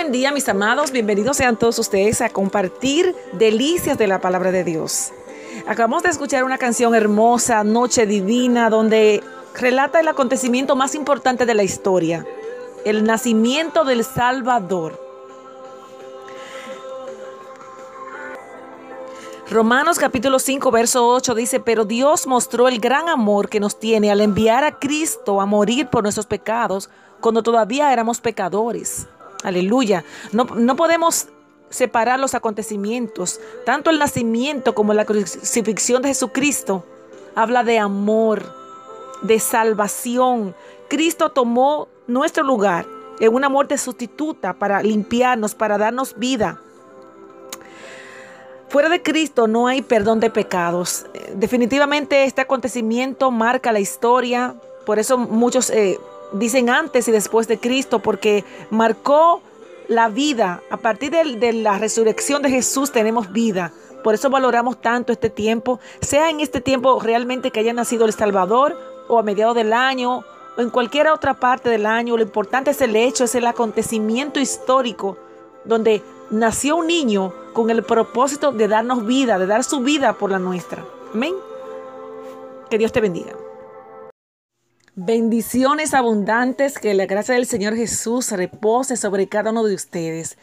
buen día mis amados, bienvenidos sean todos ustedes a compartir delicias de la palabra de Dios. Acabamos de escuchar una canción hermosa, Noche Divina, donde relata el acontecimiento más importante de la historia, el nacimiento del Salvador. Romanos capítulo 5, verso 8 dice, pero Dios mostró el gran amor que nos tiene al enviar a Cristo a morir por nuestros pecados cuando todavía éramos pecadores. Aleluya. No, no podemos separar los acontecimientos. Tanto el nacimiento como la crucifixión de Jesucristo habla de amor, de salvación. Cristo tomó nuestro lugar en una muerte sustituta para limpiarnos, para darnos vida. Fuera de Cristo no hay perdón de pecados. Definitivamente este acontecimiento marca la historia. Por eso muchos eh, dicen antes y después de Cristo, porque marcó la vida. A partir de, la resurrección de Jesús tenemos vida. Por eso valoramos tanto este tiempo, sea en este tiempo realmente que haya nacido el Salvador o a mediados del año o en cualquier otra parte del año. Lo importante es el hecho, es el acontecimiento histórico donde nació un niño con el propósito de darnos vida, de dar su vida por la nuestra. Amén. Que Dios te bendiga. Bendiciones abundantes, que la gracia del Señor Jesús repose sobre cada uno de ustedes.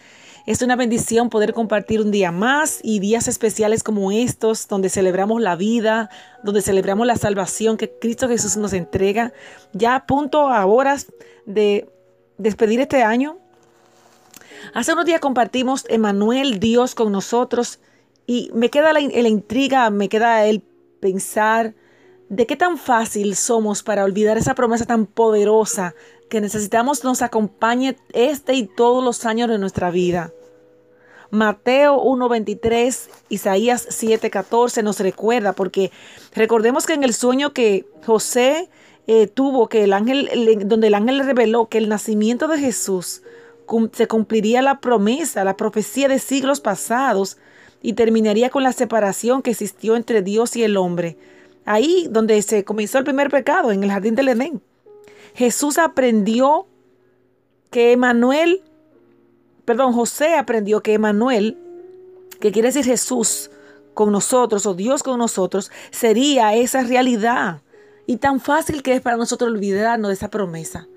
Es una bendición poder compartir un día más y días especiales como estos, donde celebramos la vida, donde celebramos la salvación que Cristo Jesús nos entrega. Ya a punto a horas de despedir este año, Hace unos días compartimos Emanuel, Dios con nosotros, y me queda la, la, intriga, me queda el pensar de qué tan fácil somos para olvidar esa promesa tan poderosa que necesitamos nos acompañe este y todos los años de nuestra vida. Mateo 1.23, Isaías 7.14 nos recuerda, porque recordemos que en el sueño que José eh, tuvo, que el ángel, donde el ángel le reveló que el nacimiento de Jesús se cumpliría la promesa, la profecía de siglos pasados y terminaría con la separación que existió entre Dios y el hombre. Ahí donde se comenzó el primer pecado, en el jardín del Edén. Jesús aprendió que Emanuel, perdón, José aprendió que Emanuel, que quiere decir Jesús con nosotros o Dios con nosotros, sería esa realidad. Y tan fácil que es para nosotros olvidarnos de esa promesa.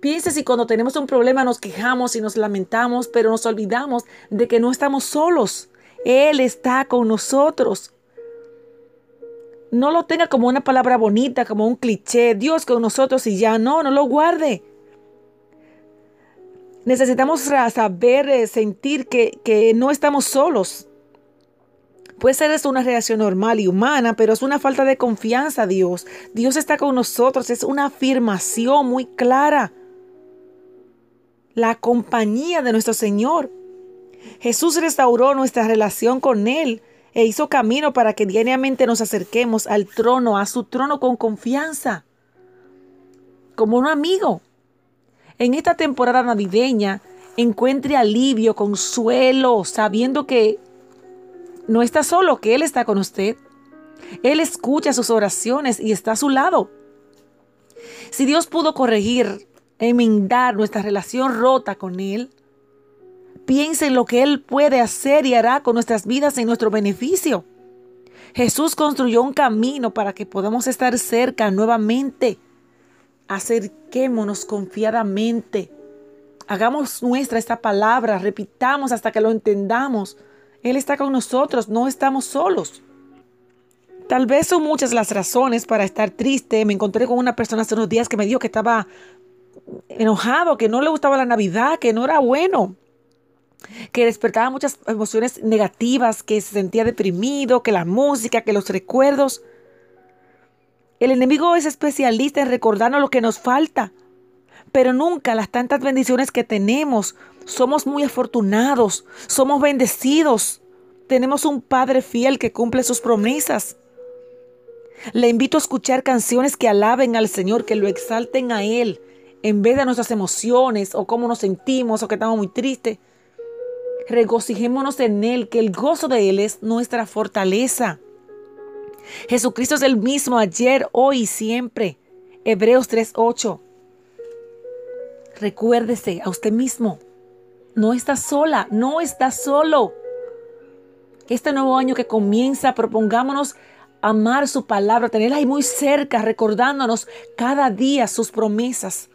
Piense si cuando tenemos un problema nos quejamos y nos lamentamos, pero nos olvidamos de que no estamos solos. Él está con nosotros. No lo tenga como una palabra bonita, como un cliché. Dios con nosotros y ya no, no lo guarde. Necesitamos saber, eh, sentir que, que no estamos solos. Puede ser esto una reacción normal y humana, pero es una falta de confianza a Dios. Dios está con nosotros, es una afirmación muy clara la compañía de nuestro Señor. Jesús restauró nuestra relación con Él e hizo camino para que diariamente nos acerquemos al trono, a su trono con confianza, como un amigo. En esta temporada navideña, encuentre alivio, consuelo, sabiendo que no está solo, que Él está con usted. Él escucha sus oraciones y está a su lado. Si Dios pudo corregir enmendar nuestra relación rota con Él. Piensa en lo que Él puede hacer y hará con nuestras vidas en nuestro beneficio. Jesús construyó un camino para que podamos estar cerca nuevamente. Acerquémonos confiadamente. Hagamos nuestra esta palabra, repitamos hasta que lo entendamos. Él está con nosotros, no estamos solos. Tal vez son muchas las razones para estar triste. Me encontré con una persona hace unos días que me dijo que estaba enojado, que no le gustaba la Navidad, que no era bueno, que despertaba muchas emociones negativas, que se sentía deprimido, que la música, que los recuerdos. El enemigo es especialista en recordarnos lo que nos falta, pero nunca las tantas bendiciones que tenemos. Somos muy afortunados, somos bendecidos, tenemos un Padre fiel que cumple sus promesas. Le invito a escuchar canciones que alaben al Señor, que lo exalten a Él, en vez de nuestras emociones o cómo nos sentimos o que estamos muy tristes, regocijémonos en Él, que el gozo de Él es nuestra fortaleza. Jesucristo es el mismo ayer, hoy y siempre. Hebreos 3:8. Recuérdese a usted mismo No estás sola, no estás solo. Este nuevo año que comienza, propongámonos amar su palabra, tenerla ahí muy cerca, recordándonos cada día sus promesas,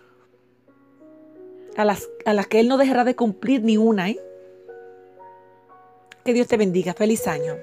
a las, a las que Él no dejará de cumplir ni una. ¿eh? Que Dios te bendiga. Feliz año.